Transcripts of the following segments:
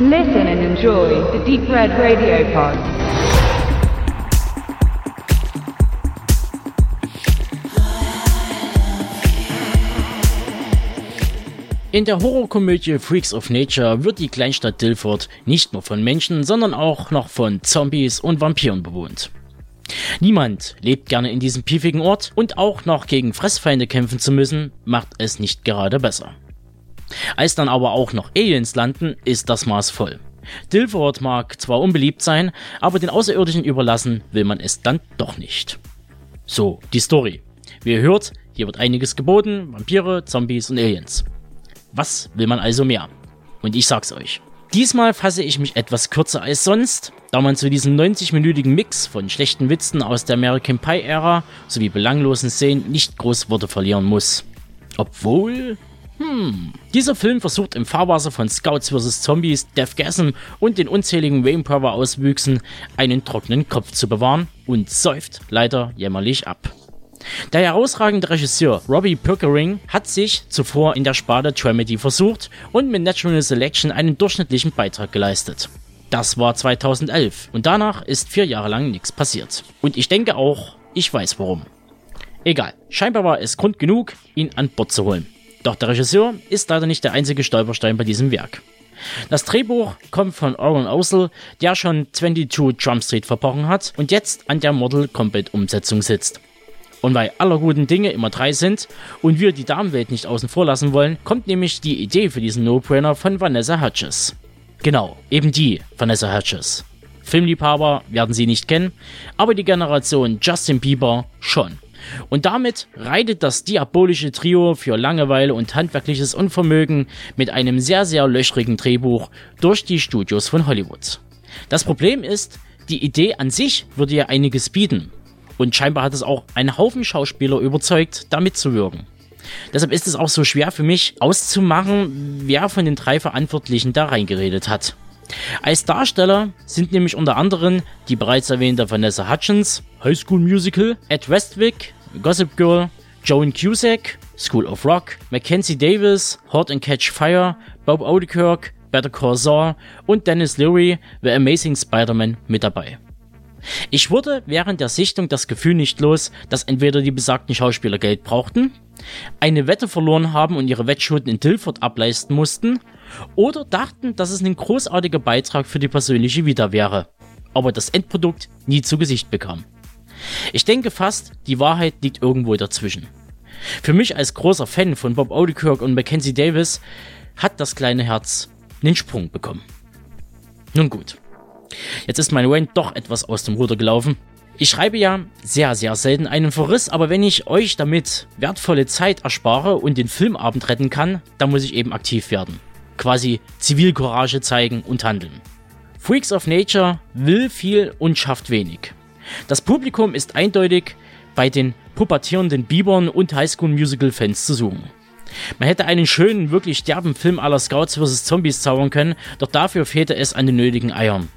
Listen and enjoy the Deep Red Radio Pod. In der Horrorkomödie Freaks of Nature wird die Kleinstadt Dilford nicht nur von Menschen, sondern auch noch von Zombies und Vampiren bewohnt. Niemand lebt gerne in diesem piefigen Ort und auch noch gegen Fressfeinde kämpfen zu müssen, macht es nicht gerade besser. Als dann aber auch noch Aliens landen, ist das Maß voll. Dilford mag zwar unbeliebt sein, aber den Außerirdischen überlassen will man es dann doch nicht. So, die Story. Wie ihr hört, hier wird einiges geboten, Vampire, Zombies und Aliens. Was will man also mehr? Und ich sag's euch. Diesmal fasse ich mich etwas kürzer als sonst, da man zu diesem 90-minütigen Mix von schlechten Witzen aus der American Pie-Ära sowie belanglosen Szenen nicht groß Worte verlieren muss. Obwohl. Hm. Dieser Film versucht im Fahrwasser von Scouts vs. Zombies, Deathgasm und den unzähligen Rainpower-Auswüchsen einen trockenen Kopf zu bewahren und säuft leider jämmerlich ab. Der herausragende Regisseur Robbie Pickering hat sich zuvor in der Sparte Dramedy versucht und mit Natural Selection einen durchschnittlichen Beitrag geleistet. Das war 2011 und danach ist vier Jahre lang nichts passiert. Und ich denke auch, ich weiß warum. Egal, scheinbar war es Grund genug, ihn an Bord zu holen. Doch der Regisseur ist leider nicht der einzige Stolperstein bei diesem Werk. Das Drehbuch kommt von Oren Osel, der schon 22 Jump Street verbrochen hat und jetzt an der Model Combat Umsetzung sitzt. Und weil aller guten Dinge immer drei sind und wir die Damenwelt nicht außen vor lassen wollen, kommt nämlich die Idee für diesen No-Brainer von Vanessa Hutches. Genau, eben die Vanessa Hutches. Filmliebhaber werden sie nicht kennen, aber die Generation Justin Bieber schon. Und damit reitet das diabolische Trio für Langeweile und handwerkliches Unvermögen mit einem sehr, sehr löchrigen Drehbuch durch die Studios von Hollywood. Das Problem ist, die Idee an sich würde ja einiges bieten, und scheinbar hat es auch einen Haufen Schauspieler überzeugt, da mitzuwirken. Deshalb ist es auch so schwer für mich auszumachen, wer von den drei Verantwortlichen da reingeredet hat. Als Darsteller sind nämlich unter anderem die bereits erwähnte Vanessa Hutchins, High School Musical, Ed Westwick, Gossip Girl, Joan Cusack, School of Rock, Mackenzie Davis, Hot and Catch Fire, Bob Odenkirk, Better Call Saul und Dennis Leary, The Amazing Spider-Man mit dabei. Ich wurde während der Sichtung das Gefühl nicht los, dass entweder die besagten Schauspieler Geld brauchten, eine Wette verloren haben und ihre Wettschulden in Tilford ableisten mussten, oder dachten, dass es ein großartiger Beitrag für die persönliche Vita wäre, aber das Endprodukt nie zu Gesicht bekam. Ich denke fast, die Wahrheit liegt irgendwo dazwischen. Für mich als großer Fan von Bob Odenkirk und Mackenzie Davis hat das kleine Herz einen Sprung bekommen. Nun gut. Jetzt ist mein Rant doch etwas aus dem Ruder gelaufen. Ich schreibe ja sehr, sehr selten einen Verriss, aber wenn ich euch damit wertvolle Zeit erspare und den Filmabend retten kann, dann muss ich eben aktiv werden. Quasi Zivilcourage zeigen und handeln. Freaks of Nature will viel und schafft wenig. Das Publikum ist eindeutig bei den pubertierenden Bibern und Highschool Musical Fans zu suchen. Man hätte einen schönen, wirklich derben Film aller Scouts vs. Zombies zaubern können, doch dafür fehlte es an den nötigen Eiern.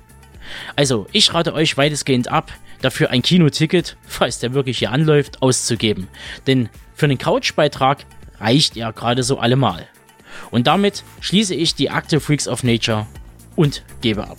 Also, ich rate euch weitestgehend ab, dafür ein Kinoticket, falls der wirklich hier anläuft, auszugeben. Denn für einen Couchbeitrag reicht er gerade so allemal. Und damit schließe ich die Akte Freaks of Nature und gebe ab.